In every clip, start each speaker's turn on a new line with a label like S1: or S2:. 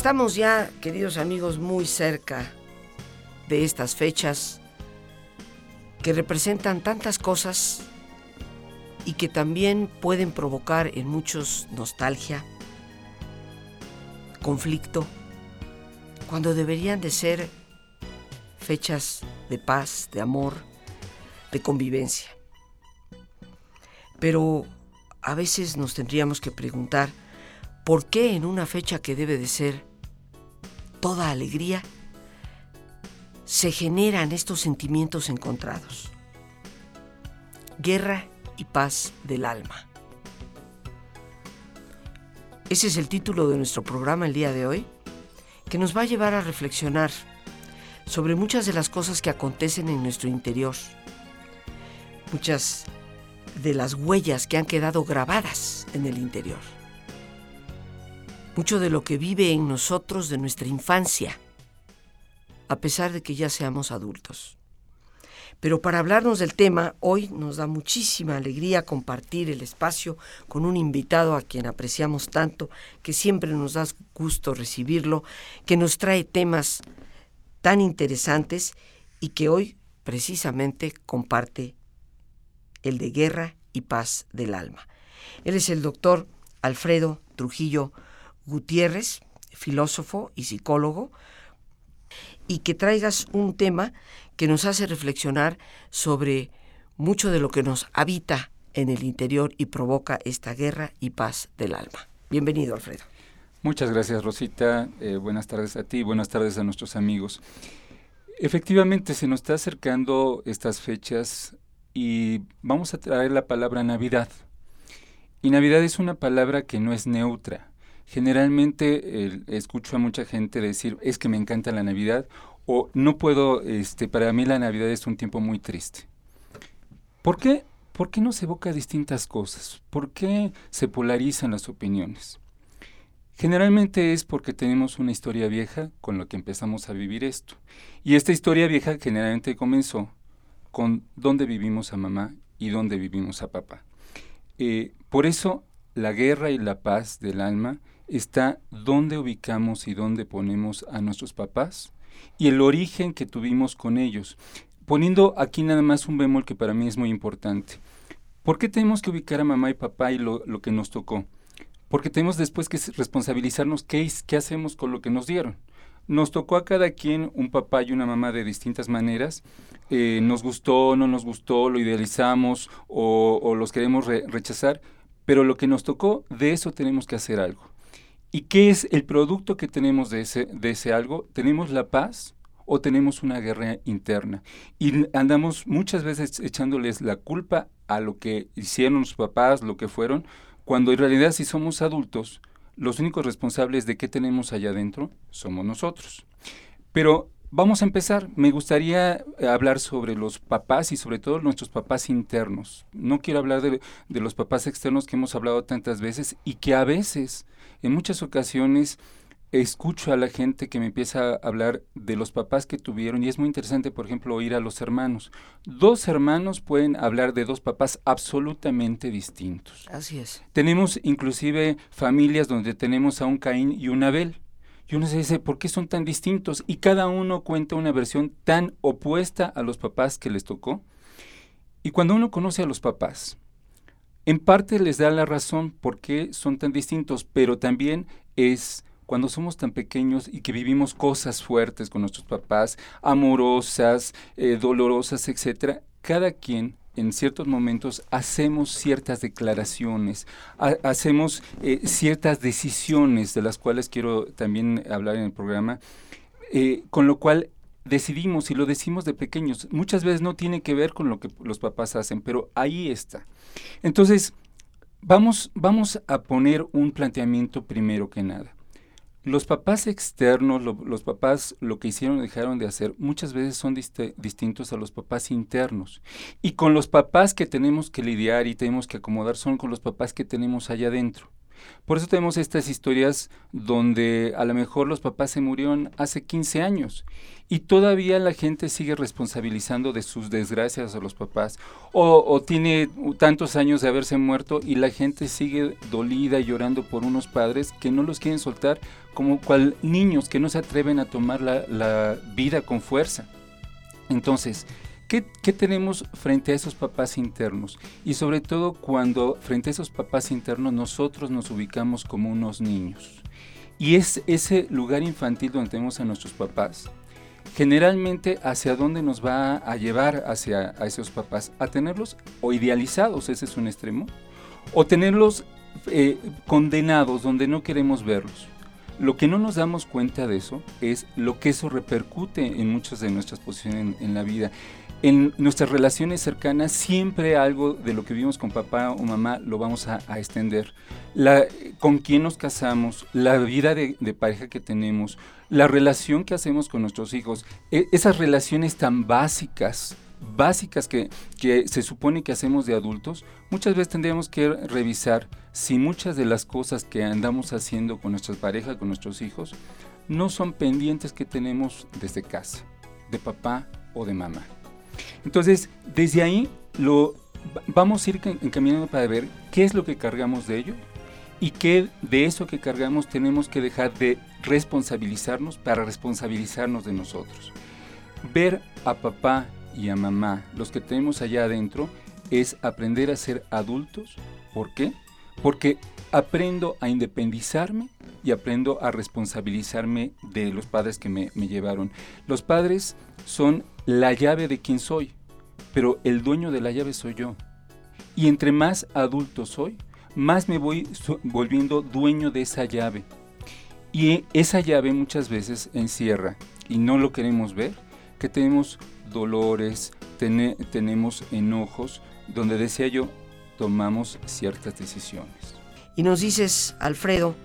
S1: Estamos ya, queridos amigos, muy cerca de estas fechas que representan tantas cosas y que también pueden provocar en muchos nostalgia, conflicto, cuando deberían de ser fechas de paz, de amor, de convivencia. Pero a veces nos tendríamos que preguntar, ¿por qué en una fecha que debe de ser toda alegría, se generan estos sentimientos encontrados. Guerra y paz del alma. Ese es el título de nuestro programa el día de hoy, que nos va a llevar a reflexionar sobre muchas de las cosas que acontecen en nuestro interior, muchas de las huellas que han quedado grabadas en el interior mucho de lo que vive en nosotros de nuestra infancia, a pesar de que ya seamos adultos. Pero para hablarnos del tema, hoy nos da muchísima alegría compartir el espacio con un invitado a quien apreciamos tanto, que siempre nos da gusto recibirlo, que nos trae temas tan interesantes y que hoy precisamente comparte el de guerra y paz del alma. Él es el doctor Alfredo Trujillo Gutiérrez, filósofo y psicólogo, y que traigas un tema que nos hace reflexionar sobre mucho de lo que nos habita en el interior y provoca esta guerra y paz del alma. Bienvenido, Alfredo.
S2: Muchas gracias, Rosita. Eh, buenas tardes a ti, buenas tardes a nuestros amigos. Efectivamente, se nos está acercando estas fechas y vamos a traer la palabra Navidad. Y Navidad es una palabra que no es neutra. Generalmente escucho a mucha gente decir, es que me encanta la Navidad o no puedo, este, para mí la Navidad es un tiempo muy triste. ¿Por qué? ¿Por qué nos evoca distintas cosas? ¿Por qué se polarizan las opiniones? Generalmente es porque tenemos una historia vieja con la que empezamos a vivir esto. Y esta historia vieja generalmente comenzó con dónde vivimos a mamá y dónde vivimos a papá. Eh, por eso la guerra y la paz del alma está dónde ubicamos y dónde ponemos a nuestros papás y el origen que tuvimos con ellos. Poniendo aquí nada más un bemol que para mí es muy importante. ¿Por qué tenemos que ubicar a mamá y papá y lo, que nos tocó? Porque tenemos después que responsabilizarnos qué, qué hacemos con lo que nos dieron. Nos tocó a cada quien un papá y una mamá de distintas maneras. Eh, nos gustó, no nos gustó, lo idealizamos o, los queremos rechazar, pero lo que nos tocó, de eso tenemos que hacer algo. ¿Y qué es el producto que tenemos de ese, de ese algo? ¿Tenemos la paz o tenemos una guerra interna? Y andamos muchas veces echándoles la culpa a lo que hicieron los papás, lo que fueron, cuando en realidad si somos adultos, los únicos responsables de qué tenemos allá adentro somos nosotros. Pero Vamos a empezar. Me gustaría eh, hablar sobre los papás y sobre todo nuestros papás internos. No quiero hablar de, los papás externos que hemos hablado tantas veces y que a veces, en muchas ocasiones, escucho a la gente que me empieza a hablar de los papás que tuvieron y es muy interesante, por ejemplo, oír a los hermanos. Dos hermanos pueden hablar de dos papás absolutamente distintos.
S1: Así es.
S2: Tenemos inclusive familias donde tenemos a un Caín y un Abel y uno se dice, ¿por qué son tan distintos? Y cada uno cuenta una versión tan opuesta a los papás que les tocó. Y cuando uno conoce a los papás, en parte les da la razón por qué son tan distintos, pero también es cuando somos tan pequeños y que vivimos cosas fuertes con nuestros papás, amorosas, eh, dolorosas, etcétera, cada quien en ciertos momentos hacemos ciertas declaraciones, hacemos eh, ciertas decisiones de las cuales quiero también hablar en el programa, eh, con lo cual decidimos y lo decimos de pequeños. Muchas veces no tiene que ver con lo que los papás hacen, pero ahí está. Entonces, vamos, vamos a poner un planteamiento primero que nada. Los papás externos, los papás lo que hicieron o dejaron de hacer, muchas veces son distintos a los papás internos. Y con los papás que tenemos que lidiar y tenemos que acomodar son con los papás que tenemos allá adentro. Por eso tenemos estas historias donde a lo mejor los papás se murieron hace 15 años y todavía la gente sigue responsabilizando de sus desgracias a los papás o, tiene tantos años de haberse muerto y la gente sigue dolida llorando por unos padres que no los quieren soltar como cual niños que no se atreven a tomar la vida con fuerza. Entonces, ¿Qué, tenemos frente a esos papás internos? Y sobre todo cuando frente a esos papás internos nosotros nos ubicamos como unos niños. Y es ese lugar infantil donde tenemos a nuestros papás. Generalmente, ¿hacia dónde nos va a llevar hacia a esos papás? A tenerlos o idealizados, ese es un extremo, o tenerlos eh, condenados donde no queremos verlos. Lo que no nos damos cuenta de eso es lo que eso repercute en muchas de nuestras posiciones en la vida en nuestras relaciones cercanas siempre algo de lo que vivimos con papá o mamá lo vamos a, extender. La, con quién nos casamos, la vida de, pareja que tenemos, la relación que hacemos con nuestros hijos, e, esas relaciones tan básicas, básicas que, que se supone que hacemos de adultos, muchas veces tendríamos que revisar si muchas de las cosas que andamos haciendo con nuestras parejas, con nuestros hijos, no son pendientes que tenemos desde casa, de papá o de mamá. Entonces, desde ahí lo vamos a ir encaminando para ver qué es lo que cargamos de ello y qué de eso que cargamos tenemos que dejar de responsabilizarnos para responsabilizarnos de nosotros. Ver a papá y a mamá, los que tenemos allá adentro, es aprender a ser adultos. ¿Por qué? Porque aprendo a independizarme y aprendo a responsabilizarme de los padres que me, llevaron. Los padres son la llave de quien soy, pero el dueño de la llave soy yo. Y entre más adulto soy, más me voy volviendo dueño de esa llave. Y esa llave muchas veces encierra, y no lo queremos ver, que tenemos dolores, tenemos enojos, donde decía yo, tomamos ciertas decisiones.
S1: Y nos dices, Alfredo,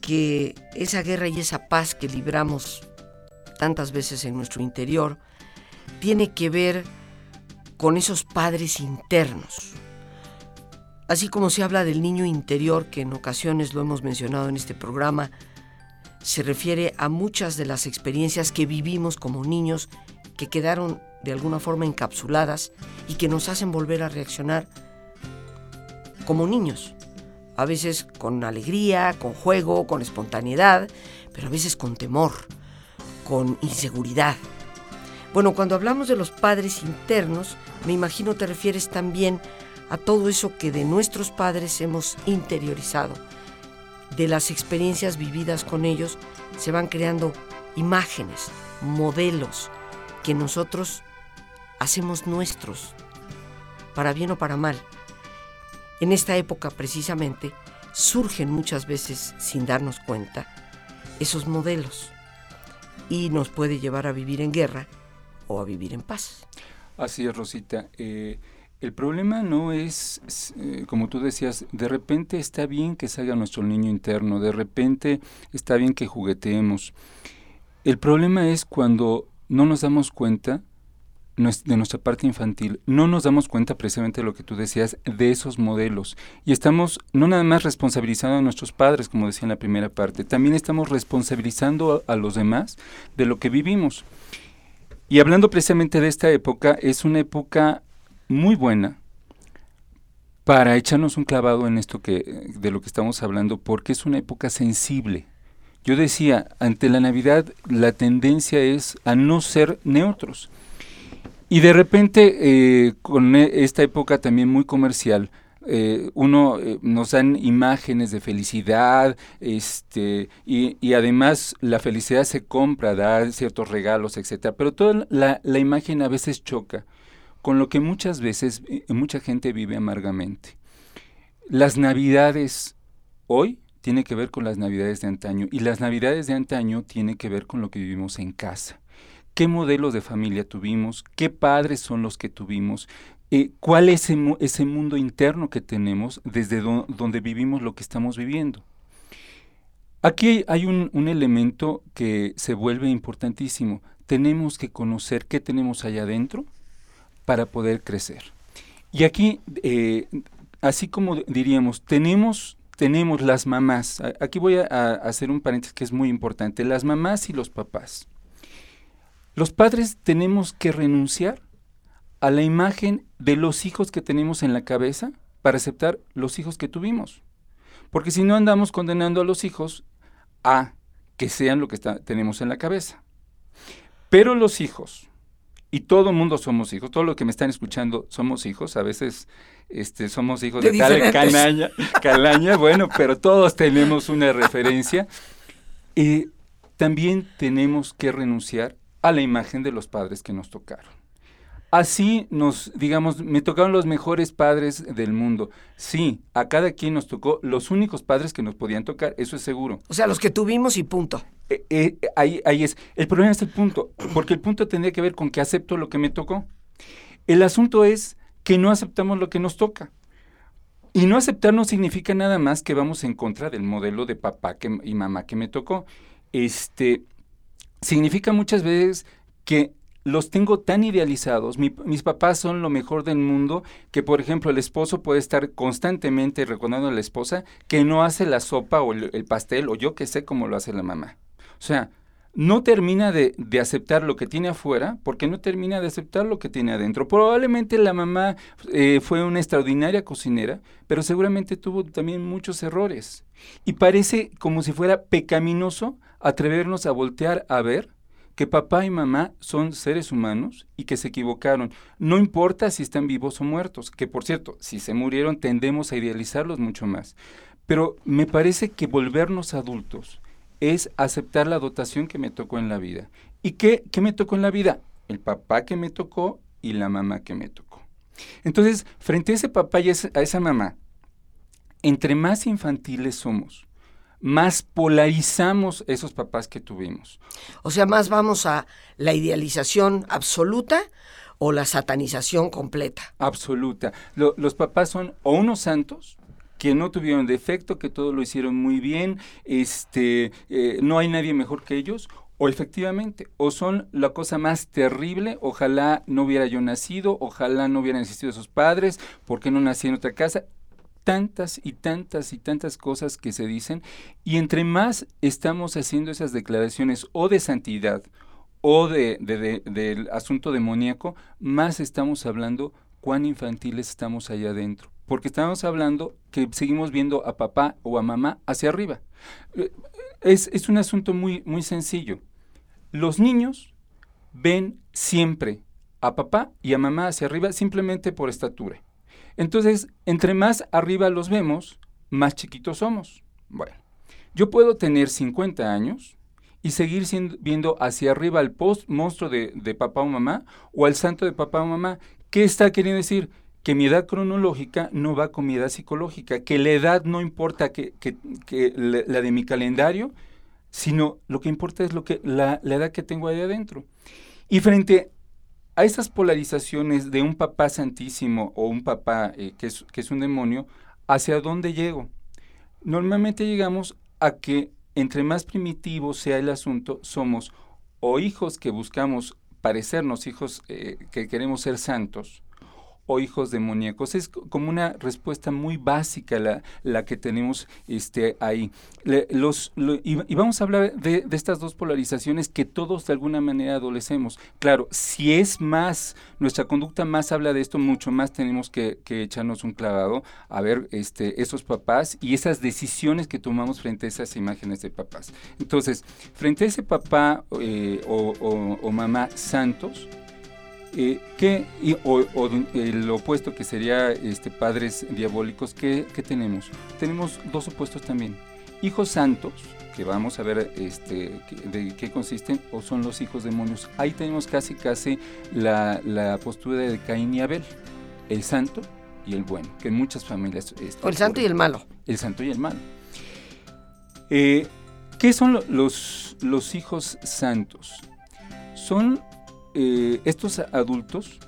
S1: que esa guerra y esa paz que libramos tantas veces en nuestro interior, tiene que ver con esos padres internos. Así como se habla del niño interior, que en ocasiones lo hemos mencionado en este programa, se refiere a muchas de las experiencias que vivimos como niños que quedaron de alguna forma encapsuladas y que nos hacen volver a reaccionar como niños. A veces con alegría, con juego, con espontaneidad, pero a veces con temor, con inseguridad. Bueno, cuando hablamos de los padres internos, me imagino te refieres también a todo eso que de nuestros padres hemos interiorizado. De las experiencias vividas con ellos se van creando imágenes, modelos que nosotros hacemos nuestros, para bien o para mal. En esta época precisamente surgen muchas veces sin darnos cuenta esos modelos y nos puede llevar a vivir en guerra o a vivir en paz.
S2: Así es, Rosita. Eh, el problema no es, eh, como tú decías, de repente está bien que salga nuestro niño interno, de repente está bien que jugueteemos. El problema es cuando no nos damos cuenta de nuestra parte infantil, no nos damos cuenta precisamente de lo que tú decías, de esos modelos. Y estamos no nada más responsabilizando a nuestros padres, como decía en la primera parte, también estamos responsabilizando a los demás de lo que vivimos. Y hablando precisamente de esta época, es una época muy buena para echarnos un clavado en esto que de lo que estamos hablando, porque es una época sensible. Yo decía, ante la Navidad la tendencia es a no ser neutros. Y de repente, eh, con e, esta época también muy comercial, eh, uno eh, nos dan imágenes de felicidad, este, y, además la felicidad se compra, da ciertos regalos, etcétera. Pero toda la, la, imagen a veces choca con lo que muchas veces eh, mucha gente vive amargamente. Las navidades hoy tiene que ver con las navidades de antaño y las navidades de antaño tiene que ver con lo que vivimos en casa qué modelos de familia tuvimos, qué padres son los que tuvimos, eh, cuál es ese, mundo interno que tenemos desde donde vivimos lo que estamos viviendo. Aquí hay un, elemento que se vuelve importantísimo. Tenemos que conocer qué tenemos allá adentro para poder crecer. Y aquí, eh, así como diríamos, tenemos, tenemos las mamás, aquí voy a hacer un paréntesis que es muy importante, las mamás y los papás. Los padres tenemos que renunciar a la imagen de los hijos que tenemos en la cabeza para aceptar los hijos que tuvimos. Porque si no andamos condenando a los hijos a que sean lo que tenemos en la cabeza. Pero los hijos, y todo el mundo somos hijos, todo lo que me están escuchando somos hijos, a veces este, somos hijos de, tal calaña, calaña, bueno, pero todos tenemos una referencia. Y también tenemos que renunciar a la imagen de los padres que nos tocaron. Así nos, digamos, me tocaron los mejores padres del mundo. Sí, a cada quien nos tocó los únicos padres que nos podían tocar, eso es seguro.
S1: O sea, los que tuvimos y punto.
S2: Eh, eh, ahí, ahí es. El problema es el punto, porque el punto tendría que ver con que acepto lo que me tocó. El asunto es que no aceptamos lo que nos toca. Y no aceptar no significa nada más que vamos en contra del modelo de papá que, y mamá que me tocó. Este, significa muchas veces que los tengo tan idealizados, mis papás son lo mejor del mundo, que por ejemplo el esposo puede estar constantemente recordando a la esposa que no hace la sopa o el, pastel o yo que sé cómo lo hace la mamá. O sea, no termina de, aceptar lo que tiene afuera porque no termina de aceptar lo que tiene adentro. Probablemente la mamá eh, fue una extraordinaria cocinera, pero seguramente tuvo también muchos errores. Y parece como si fuera pecaminoso atrevernos a voltear a ver que papá y mamá son seres humanos y que se equivocaron. No importa si están vivos o muertos, que por cierto, si se murieron tendemos a idealizarlos mucho más. Pero me parece que volvernos adultos es aceptar la dotación que me tocó en la vida. ¿Y qué, qué me tocó en la vida? El papá que me tocó y la mamá que me tocó. Entonces, frente a ese papá y a esa mamá, entre más infantiles somos, más polarizamos esos papás que tuvimos.
S1: O sea, más vamos a la idealización absoluta o la satanización completa.
S2: Absoluta. los papás son o unos santos que no tuvieron defecto, que todo lo hicieron muy bien, este, eh, no hay nadie mejor que ellos, o efectivamente, o son la cosa más terrible, ojalá no hubiera yo nacido, ojalá no hubieran existido sus padres, porque no nací en otra casa tantas y tantas y tantas cosas que se dicen y entre más estamos haciendo esas declaraciones o de santidad o de, del asunto demoníaco, más estamos hablando cuán infantiles estamos allá adentro. Porque estamos hablando que seguimos viendo a papá o a mamá hacia arriba. Eh, es, es un asunto muy, muy sencillo. Los niños ven siempre a papá y a mamá hacia arriba simplemente por estatura. Entonces, entre más arriba los vemos, más chiquitos somos. Bueno, yo puedo tener 50 años y seguir viendo hacia arriba al post monstruo de, papá o mamá o al santo de papá o mamá. ¿Qué está queriendo decir? Que mi edad cronológica no va con mi edad psicológica, que la edad no importa que, la, de mi calendario, sino lo que importa es lo que, la, la edad que tengo ahí adentro. Y frente a esas polarizaciones de un papá santísimo o un papá eh, que, es, que es un demonio, ¿hacia dónde llego? Normalmente llegamos a que entre más primitivo sea el asunto, somos o hijos que buscamos parecernos, hijos eh, que queremos ser santos, o hijos demoníacos. Es como una respuesta muy básica la, la que tenemos este, ahí. los, y, vamos a hablar de, estas dos polarizaciones que todos de alguna manera adolecemos. Claro, si es más, nuestra conducta más habla de esto, mucho más tenemos que, echarnos un clavado a ver este, esos papás y esas decisiones que tomamos frente a esas imágenes de papás. Entonces, frente a ese papá eh, o mamá santos, eh, ¿qué, o, el opuesto que sería este, padres diabólicos, ¿qué, tenemos? Tenemos dos opuestos también. Hijos santos, que vamos a ver este, de qué consisten, o son los hijos demonios. Ahí tenemos casi casi la, postura de Caín y Abel, el santo y el bueno, que en muchas familias...
S1: O el santo y el malo.
S2: El santo y el malo. Eh, ¿Qué son los, los hijos santos? son eh, estos adultos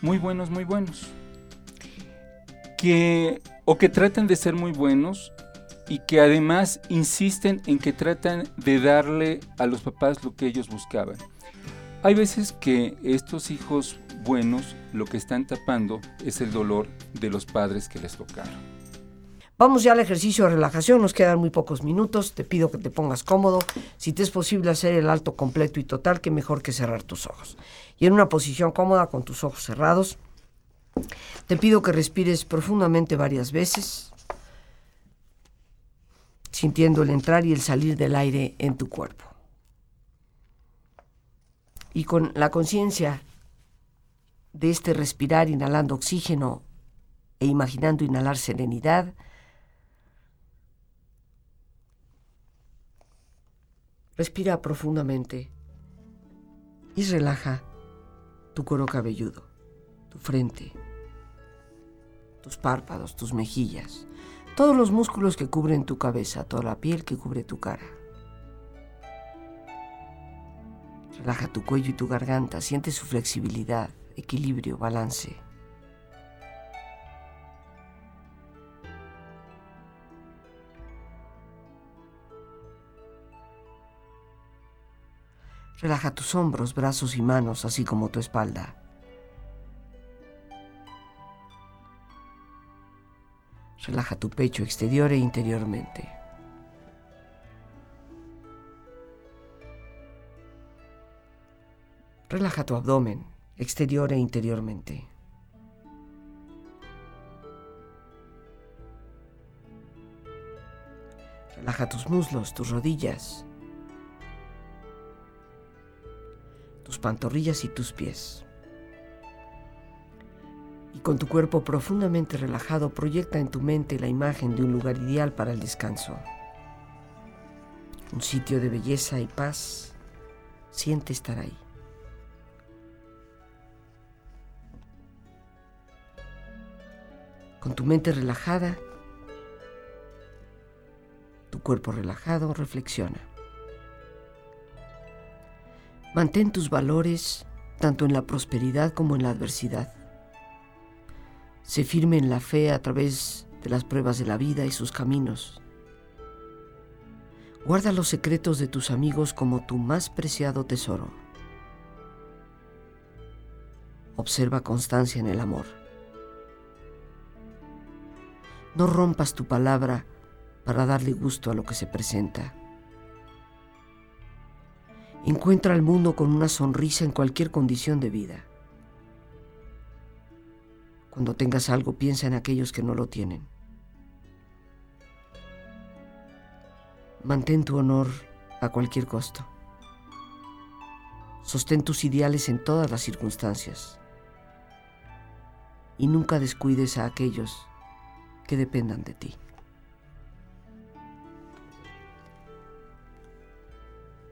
S2: muy buenos, muy buenos, que o que tratan de ser muy buenos y que además insisten en que tratan de darle a los papás lo que ellos buscaban. Hay veces que estos hijos buenos lo que están tapando es el dolor de los padres que les tocaron.
S1: Vamos ya al ejercicio de relajación, nos quedan muy pocos minutos, te pido que te pongas cómodo, si te es posible hacer el alto completo y total, que mejor que cerrar tus ojos. Y en una posición cómoda con tus ojos cerrados, te pido que respires profundamente varias veces, sintiendo el entrar y el salir del aire en tu cuerpo. Y con la conciencia de este respirar inhalando oxígeno e imaginando inhalar serenidad, Respira profundamente y relaja tu cuero cabelludo, tu frente, tus párpados, tus mejillas, todos los músculos que cubren tu cabeza, toda la piel que cubre tu cara. Relaja tu cuello y tu garganta, siente su flexibilidad, equilibrio, balance. Relaja tus hombros, brazos y manos, así como tu espalda. Relaja tu pecho exterior e interiormente. Relaja tu abdomen, exterior e interiormente. Relaja tus muslos, tus rodillas, tus pantorrillas y tus pies. Y con tu cuerpo profundamente relajado proyecta en tu mente la imagen de un lugar ideal para el descanso. Un sitio de belleza y paz. Siente estar ahí. Con tu mente relajada, tu cuerpo relajado, reflexiona. Mantén tus valores tanto en la prosperidad como en la adversidad. Sé firme en la fe a través de las pruebas de la vida y sus caminos. Guarda los secretos de tus amigos como tu más preciado tesoro. Observa constancia en el amor. No rompas tu palabra para darle gusto a lo que se presenta. Encuentra al mundo con una sonrisa en cualquier condición de vida. Cuando tengas algo, piensa en aquellos que no lo tienen. Mantén tu honor a cualquier costo. Sostén tus ideales en todas las circunstancias. Y nunca descuides a aquellos que dependan de ti.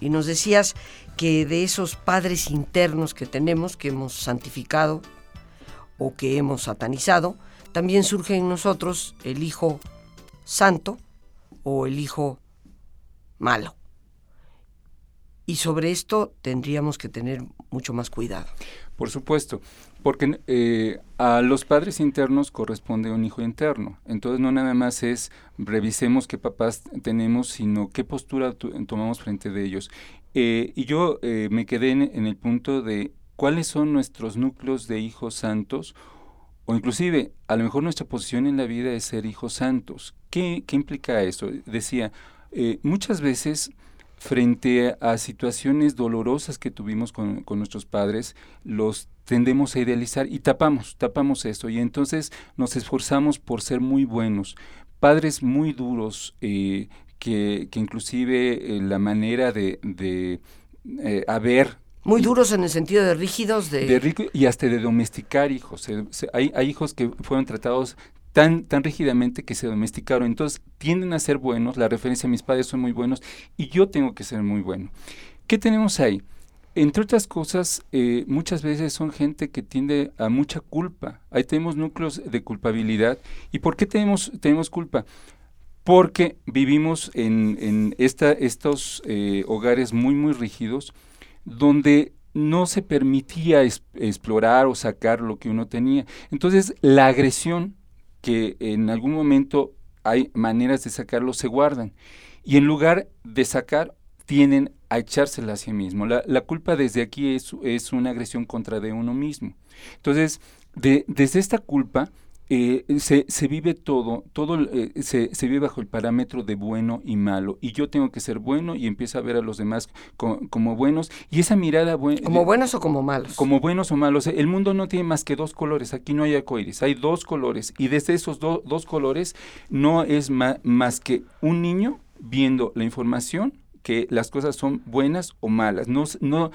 S1: Y nos decías que de esos padres internos que tenemos, que hemos santificado o que hemos satanizado, también surge en nosotros el hijo santo o el hijo malo. Y sobre esto tendríamos que tener mucho más cuidado.
S2: Por supuesto, porque eh, a los padres internos corresponde un hijo interno. Entonces no nada más es revisemos qué papás tenemos, sino qué postura tomamos frente de ellos. Eh, y yo eh, me quedé en, el punto de cuáles son nuestros núcleos de hijos santos, o inclusive a lo mejor nuestra posición en la vida es ser hijos santos. ¿Qué, qué implica eso? Decía, muchas veces frente a situaciones dolorosas que tuvimos con, nuestros padres, los tendemos a idealizar y tapamos, tapamos eso. Y entonces nos esforzamos por ser muy buenos. Padres muy duros, eh, que, que, inclusive eh, la manera de, de eh, haber
S1: Muy duros en el sentido de rígidos. De,
S2: de rico y hasta de domesticar hijos. hay, hay hijos que fueron tratados tan, tan rígidamente que se domesticaron. Entonces tienden a ser buenos, la referencia a mis padres son muy buenos y yo tengo que ser muy bueno. ¿Qué tenemos ahí? Entre otras cosas, eh, muchas veces son gente que tiende a mucha culpa. Ahí tenemos núcleos de culpabilidad. ¿Y por qué tenemos, tenemos culpa? Porque vivimos en, en esta, estos eh, hogares muy, muy rígidos, donde no se permitía explorar o sacar lo que uno tenía. Entonces, la agresión, que en algún momento hay maneras de sacarlo, se guardan. Y en lugar de sacar, tienen a echársela a sí mismo. La, la culpa desde aquí es, es, una agresión contra de uno mismo. Entonces, de, desde esta culpa eh, se, se, vive todo, todo eh, se, se, vive bajo el parámetro de bueno y malo. Y yo tengo que ser bueno y empiezo a ver a los demás como buenos. Y esa mirada...
S1: ¿Como buenos o como malos?
S2: Como buenos o malos. El mundo no tiene más que dos colores. Aquí no hay arcoíris, hay dos colores. Y desde esos dos colores no es más que un niño viendo la información que las cosas son buenas o malas. No, no,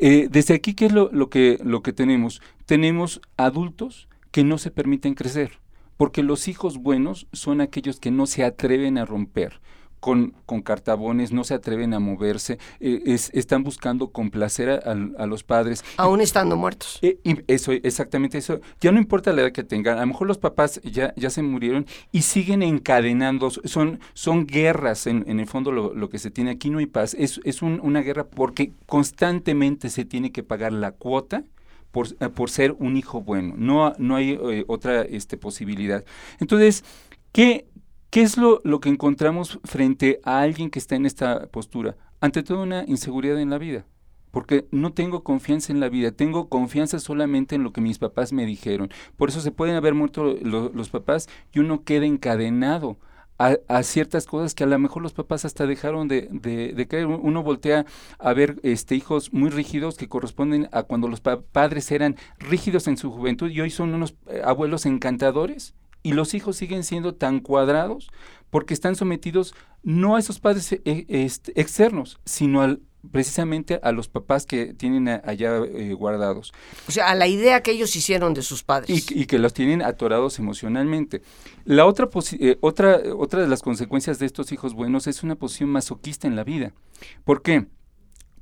S2: eh, desde aquí, ¿qué es lo, lo, que, lo que tenemos? Tenemos adultos que no se permiten crecer, porque los hijos buenos son aquellos que no se atreven a romper, con, con cartabones, no se atreven a moverse, eh, están buscando complacer a, los padres.
S1: Aún estando muertos.
S2: Eh, y eso, exactamente eso. Ya no importa la edad que tengan, a lo mejor los papás ya, ya se murieron y siguen encadenando, son, son guerras en, en el fondo lo, que se tiene aquí, no hay paz, es, es una guerra porque constantemente se tiene que pagar la cuota. Por, eh, por ser un hijo bueno, no, no hay otra este, posibilidad. Entonces, ¿qué, ¿Qué es lo, lo, que encontramos frente a alguien que está en esta postura? Ante todo una inseguridad en la vida, porque no tengo confianza en la vida, tengo confianza solamente en lo que mis papás me dijeron. Por eso se pueden haber muerto los papás y uno queda encadenado a, ciertas cosas que a lo mejor los papás hasta dejaron de, de, caer. Uno voltea a ver este, hijos muy rígidos que corresponden a cuando los padres eran rígidos en su juventud y hoy son unos eh, abuelos encantadores y los hijos siguen siendo tan cuadrados porque están sometidos no a esos padres eh, externos, sino al, precisamente a los papás que tienen allá eh, guardados.
S1: O sea, a la idea que ellos hicieron de sus padres.
S2: Y, que los tienen atorados emocionalmente. La otra, eh, otra, otra de las consecuencias de estos hijos buenos es una posición masoquista en la vida. ¿Por qué?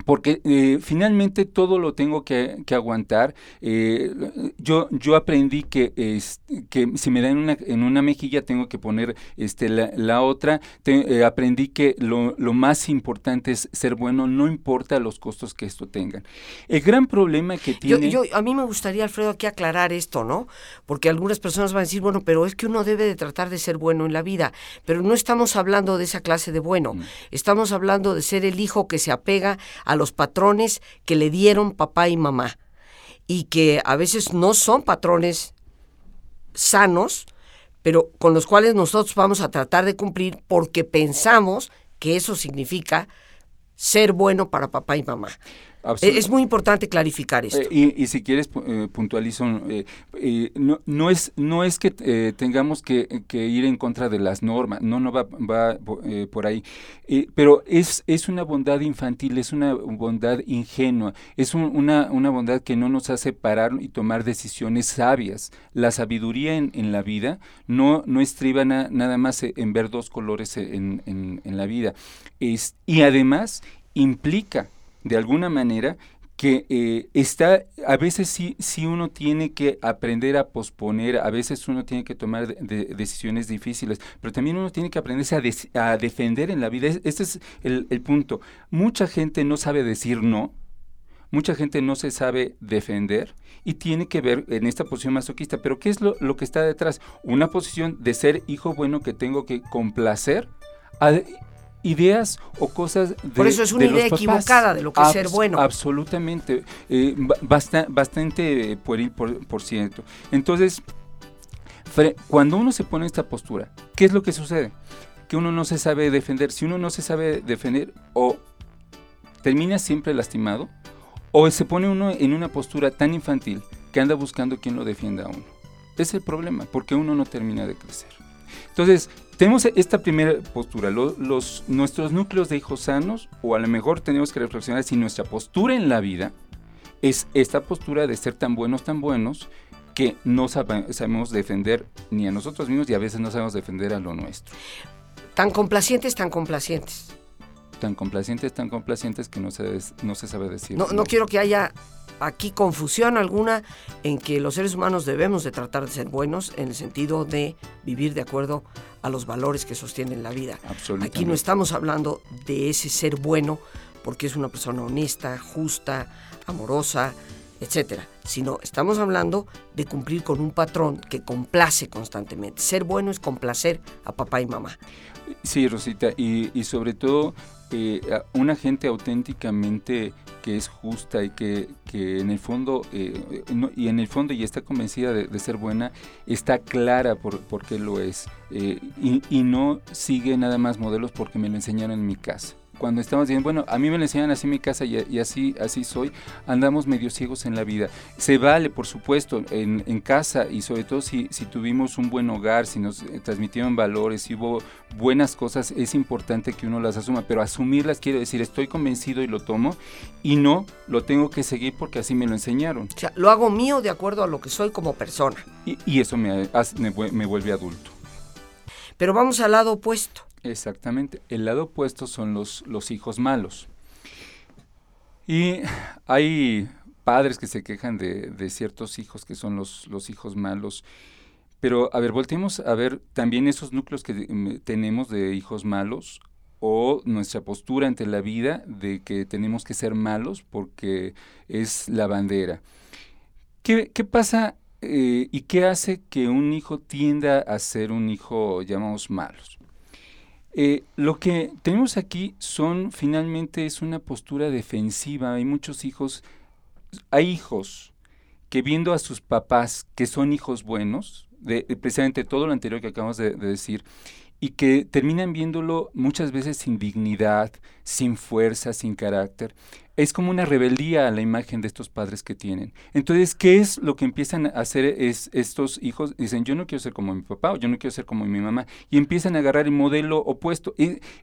S2: Porque eh, finalmente todo lo tengo que, aguantar. Eh, yo, yo aprendí que, que si me dan una, en una mejilla tengo que poner este, la, otra. Eh, aprendí que lo, lo, más importante es ser bueno, no importa los costos que esto tengan. El gran problema que tiene...
S1: Yo, a mí me gustaría, Alfredo, aquí aclarar esto, ¿no? Porque algunas personas van a decir, bueno, pero es que uno debe de tratar de ser bueno en la vida, pero no estamos hablando de esa clase de bueno, mm. estamos hablando de ser el hijo que se apega a los patrones que le dieron papá y mamá y que a veces no son patrones sanos, pero con los cuales nosotros vamos a tratar de cumplir porque pensamos que eso significa ser bueno para papá y mamá. Eh, es muy importante clarificar esto.
S2: Eh, y, si quieres, eh, puntualizo, no, no, es, no es que tengamos que, ir en contra de las normas, no, no va, va por ahí, pero es, es una bondad infantil, es una bondad ingenua, es una, una bondad que no nos hace parar y tomar decisiones sabias. La sabiduría en, en la vida no, no estriba nada más en ver dos colores en, en, en la vida. Es, y además implica de alguna manera que eh, está, a veces sí, sí uno tiene que aprender a posponer, a veces uno tiene que tomar decisiones difíciles, pero también uno tiene que aprenderse a, defender en la vida. Este es el, punto. Mucha gente no sabe decir no, mucha gente no se sabe defender y tiene que ver en esta posición masoquista. Pero ¿qué es lo, lo que está detrás? Una posición de ser hijo bueno que tengo que complacer ideas o cosas de
S1: Por eso es una idea equivocada de lo que es ser bueno.
S2: Absolutamente, eh, bastante pueril por, por cierto. Entonces, cuando uno se pone en esta postura, ¿qué es lo que sucede? Que uno no se sabe defender. Si uno no se sabe defender, o termina siempre lastimado, o se pone uno en una postura tan infantil que anda buscando quien lo defienda a uno. Es el problema, porque uno no termina de crecer. Entonces, tenemos esta primera postura, los, nuestros núcleos de hijos sanos, o a lo mejor tenemos que reflexionar si nuestra postura en la vida es esta postura de ser tan buenos, tan buenos, que no sabemos defender ni a nosotros mismos y a veces no sabemos defender a lo nuestro.
S1: Tan complacientes, tan complacientes.
S2: Tan complacientes, tan complacientes que no se, no se sabe decir.
S1: No, no quiero que haya aquí confusión alguna en que los seres humanos debemos de tratar de ser buenos en el sentido de vivir de acuerdo a los valores que sostienen la vida. Aquí no estamos hablando de ese ser bueno porque es una persona honesta, justa, amorosa, etcétera, sino estamos hablando de cumplir con un patrón que complace constantemente. Ser bueno es complacer a papá y mamá.
S2: Sí, Rosita, y, sobre todo eh, una gente auténticamente que es justa y que, en el fondo eh, y en el fondo y está convencida de, ser buena está clara por, por qué lo es. Eh, y, y no sigue nada más modelos porque me lo enseñaron en mi casa cuando estamos diciendo, bueno, a mí me lo enseñan así en mi casa y, así, así soy, andamos medio ciegos en la vida. Se vale, por supuesto, en, en casa y sobre todo si, si, tuvimos un buen hogar, si nos eh, transmitieron valores, si hubo buenas cosas, es importante que uno las asuma, pero asumirlas quiere decir, estoy convencido y lo tomo y no lo tengo que seguir porque así me lo enseñaron.
S1: O sea, lo hago mío de acuerdo a lo que soy como persona.
S2: Y, y eso me, me, me vuelve adulto.
S1: Pero vamos al lado opuesto.
S2: Exactamente. El lado opuesto son los, los hijos malos. Y hay padres que se quejan de, de ciertos hijos que son los, los, hijos malos. Pero, a ver, volteemos a ver también esos núcleos que mm, tenemos de hijos malos o nuestra postura ante la vida de que tenemos que ser malos porque es la bandera. ¿Qué, qué pasa eh, y qué hace que un hijo tienda a ser un hijo, llamamos, malos? Eh, lo que tenemos aquí son finalmente es una postura defensiva. Hay muchos hijos, hay hijos que viendo a sus papás que son hijos buenos, de, precisamente todo lo anterior que acabamos de, de decir, y que terminan viéndolo muchas veces sin dignidad, sin fuerza, sin carácter es como una rebeldía a la imagen de estos padres que tienen. Entonces, ¿qué es lo que empiezan a hacer es, estos hijos? Dicen, yo no quiero ser como mi papá o yo no quiero ser como mi mamá. Y empiezan a agarrar el modelo opuesto.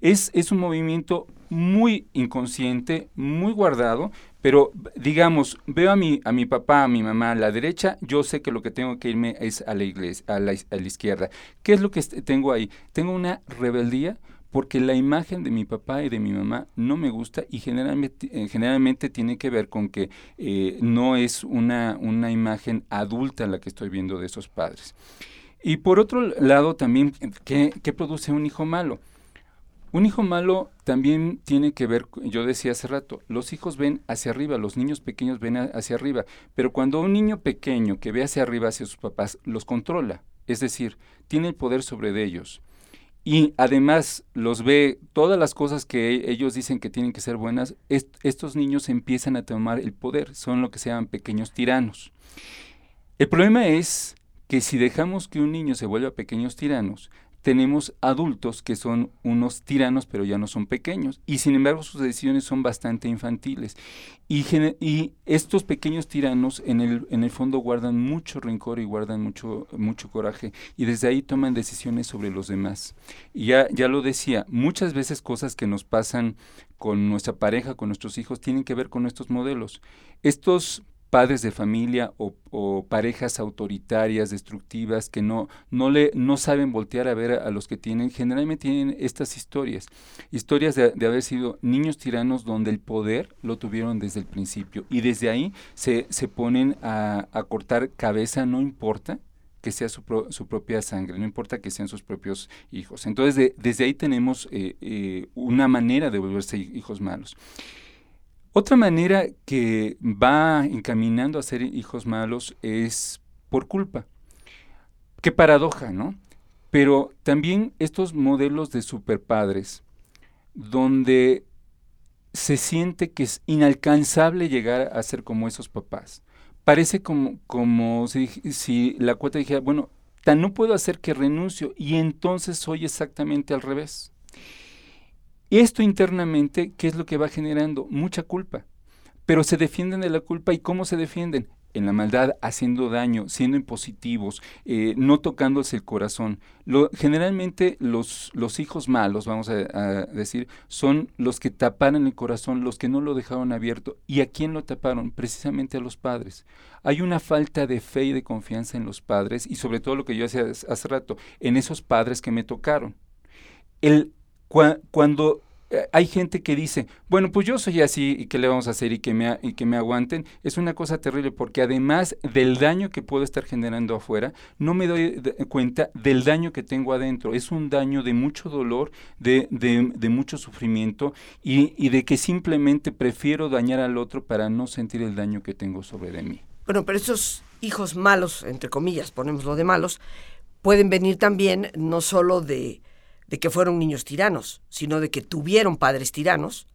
S2: Es, es un movimiento muy inconsciente, muy guardado, pero digamos, veo a mi, a mi papá, a mi mamá a la derecha, yo sé que lo que tengo que irme es a la iglesia, a la, a la izquierda. ¿Qué es lo que tengo ahí? Tengo una rebeldía porque la imagen de mi papá y de mi mamá no me gusta y generalmente, eh, generalmente tiene que ver con que eh, no es una, una imagen adulta la que estoy viendo de esos padres. Y por otro lado también, ¿qué, ¿qué, produce un hijo malo? Un hijo malo también tiene que ver, yo decía hace rato, los hijos ven hacia arriba, los niños pequeños ven hacia arriba, pero cuando un niño pequeño que ve hacia arriba hacia sus papás los controla, es decir, tiene el poder sobre ellos, y además los ve todas las cosas que ellos dicen que tienen que ser buenas, estos niños empiezan a tomar el poder, son lo que se llaman pequeños tiranos. El problema es que si dejamos que un niño se vuelva pequeños tiranos, tenemos adultos que son unos tiranos, pero ya no son pequeños, y sin embargo sus decisiones son bastante infantiles. Y, estos pequeños tiranos en el, en el fondo guardan mucho rencor y guardan mucho, mucho coraje, y desde ahí toman decisiones sobre los demás. Y ya, ya lo decía, muchas veces cosas que nos pasan con nuestra pareja, con nuestros hijos, tienen que ver con estos modelos. Estos padres de familia o, parejas autoritarias, destructivas, que no, no, le, no saben voltear a ver a, los que tienen, generalmente tienen estas historias, historias de, haber sido niños tiranos donde el poder lo tuvieron desde el principio y desde ahí se, se ponen a, cortar cabeza, no importa que sea su, su, propia sangre, no importa que sean sus propios hijos. Entonces, desde ahí tenemos eh, eh, una manera de volverse hijos malos. Otra manera que va encaminando a ser hijos malos es por culpa. Qué paradoja, ¿no? Pero también estos modelos de superpadres, donde se siente que es inalcanzable llegar a ser como esos papás. Parece como, como si, si la cuota dijera, bueno, tan no puedo hacer que renuncio y entonces soy exactamente al revés. Esto internamente, ¿qué es lo que va generando? Mucha culpa. Pero se defienden de la culpa y ¿cómo se defienden? en la maldad, haciendo daño, siendo impositivos, eh, no tocándose el corazón. Generalmente los, los hijos malos, vamos a, decir, son los que taparon el corazón, los que no lo dejaron abierto. ¿Y a quién lo taparon? Precisamente a los padres. Hay una falta de fe y de confianza en los padres y sobre todo lo que yo decía hace rato, en esos padres que me tocaron. El, cuando eh, hay gente que dice, bueno, pues yo soy así y qué le vamos a hacer y que me, y que me aguanten, es una cosa terrible porque además del daño que puedo estar generando afuera, no me doy cuenta del daño que tengo adentro. Es un daño de mucho dolor, de, de, mucho sufrimiento y, y de que simplemente prefiero dañar al otro para no sentir el daño que tengo sobre de mí.
S1: Bueno, pero esos hijos malos, entre comillas, ponemos lo de malos, pueden venir también no solo de de que fueron niños tiranos, sino de que tuvieron padres tiranos.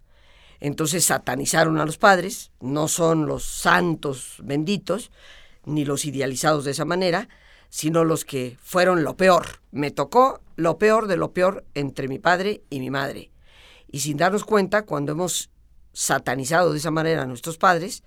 S1: Entonces satanizaron a los padres, no son los santos benditos, ni los idealizados de esa manera, sino los que fueron lo peor. Me tocó lo peor de lo peor entre mi padre y mi madre. Y sin darnos cuenta, cuando hemos satanizado de esa manera a nuestros padres,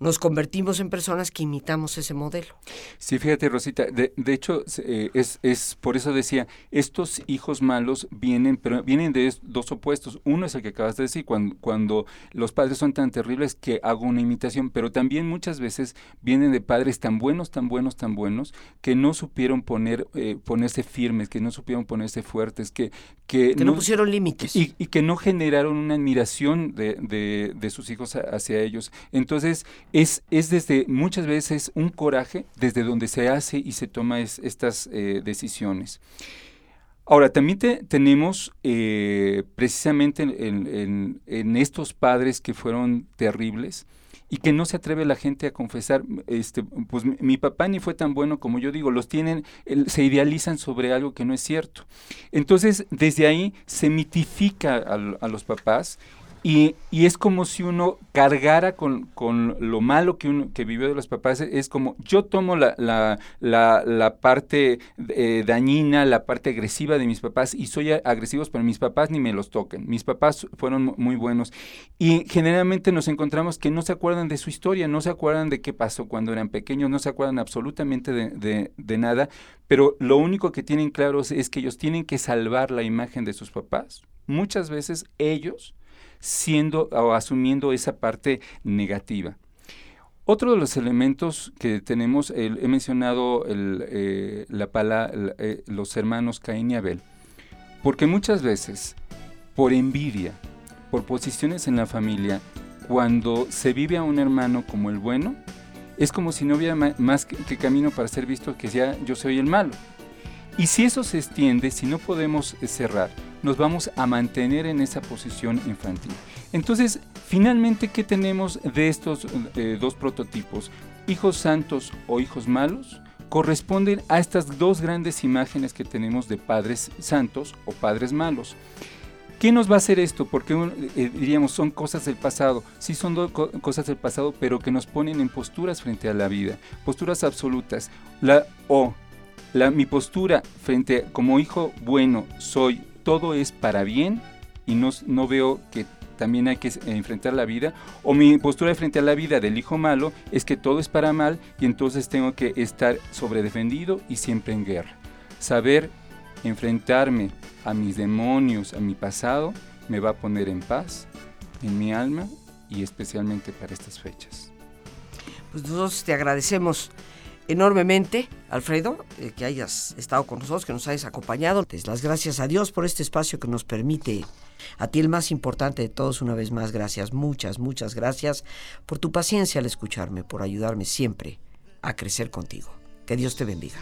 S1: nos convertimos en personas que imitamos ese modelo.
S2: Sí, fíjate, Rosita, de, de hecho, eh, es, es por eso decía, estos hijos malos vienen, pero vienen de dos opuestos. Uno es el que acabas de decir, cuando, cuando los padres son tan terribles que hago una imitación, pero también muchas veces vienen de padres tan buenos, tan buenos, tan buenos, que no supieron poner, eh, ponerse firmes, que no supieron ponerse fuertes, que...
S1: Que, no, pusieron límites.
S2: Y, y, que no generaron una admiración de, de, de sus hijos hacia ellos. Entonces, es, es desde muchas veces un coraje desde donde se hace y se toma estas eh, decisiones. Ahora, también tenemos eh, precisamente en, estos padres que fueron terribles y que no se atreve la gente a confesar, este, pues mi, papá ni fue tan bueno como yo digo, los tienen, se idealizan sobre algo que no es cierto. Entonces, desde ahí se mitifica a los papás y, y, es como si uno cargara con, con, lo malo que uno que vivió de los papás. Es como yo tomo la, la, la, parte eh, dañina, la parte agresiva de mis papás y soy agresivos, pero mis papás ni me los toquen. Mis papás fueron muy buenos. Y generalmente nos encontramos que no se acuerdan de su historia, no se acuerdan de qué pasó cuando eran pequeños, no se acuerdan absolutamente de, de, de nada, pero lo único que tienen claros es que ellos tienen que salvar la imagen de sus papás. Muchas veces ellos siendo o asumiendo esa parte negativa. Otro de los elementos que tenemos, he mencionado eh, la eh, los hermanos Caín y Abel, porque muchas veces, por envidia, por posiciones en la familia, cuando se vive a un hermano como el bueno, es como si no hubiera más que, camino para ser visto que ya yo soy el malo. Y si eso se extiende, si no podemos cerrar, nos vamos a mantener en esa posición infantil. Entonces, finalmente, ¿qué tenemos de estos dos prototipos? Hijos santos o hijos malos corresponden a estas dos grandes imágenes que tenemos de padres santos o padres malos. ¿Qué nos va a hacer esto? Porque eh, diríamos, son cosas del pasado. Sí son cosas del pasado, pero que nos ponen en posturas frente a la vida, posturas absolutas. La, o la, mi postura frente como hijo bueno soy todo es para bien y no, no veo que también hay que enfrentar la vida, o mi postura frente a la vida del hijo malo es que todo es para mal y entonces tengo que estar sobredefendido y siempre en guerra. Saber enfrentarme a mis demonios, a mi pasado, me va a poner en paz en mi alma y especialmente para estas fechas.
S1: Pues nosotros te agradecemos enormemente, Alfredo, eh, que hayas estado con nosotros, que nos hayas acompañado. las gracias a Dios por este espacio que nos permite, a ti el más importante de todos, una vez más, gracias, muchas, muchas gracias por tu paciencia al escucharme, por ayudarme siempre a crecer contigo. Que Dios te bendiga.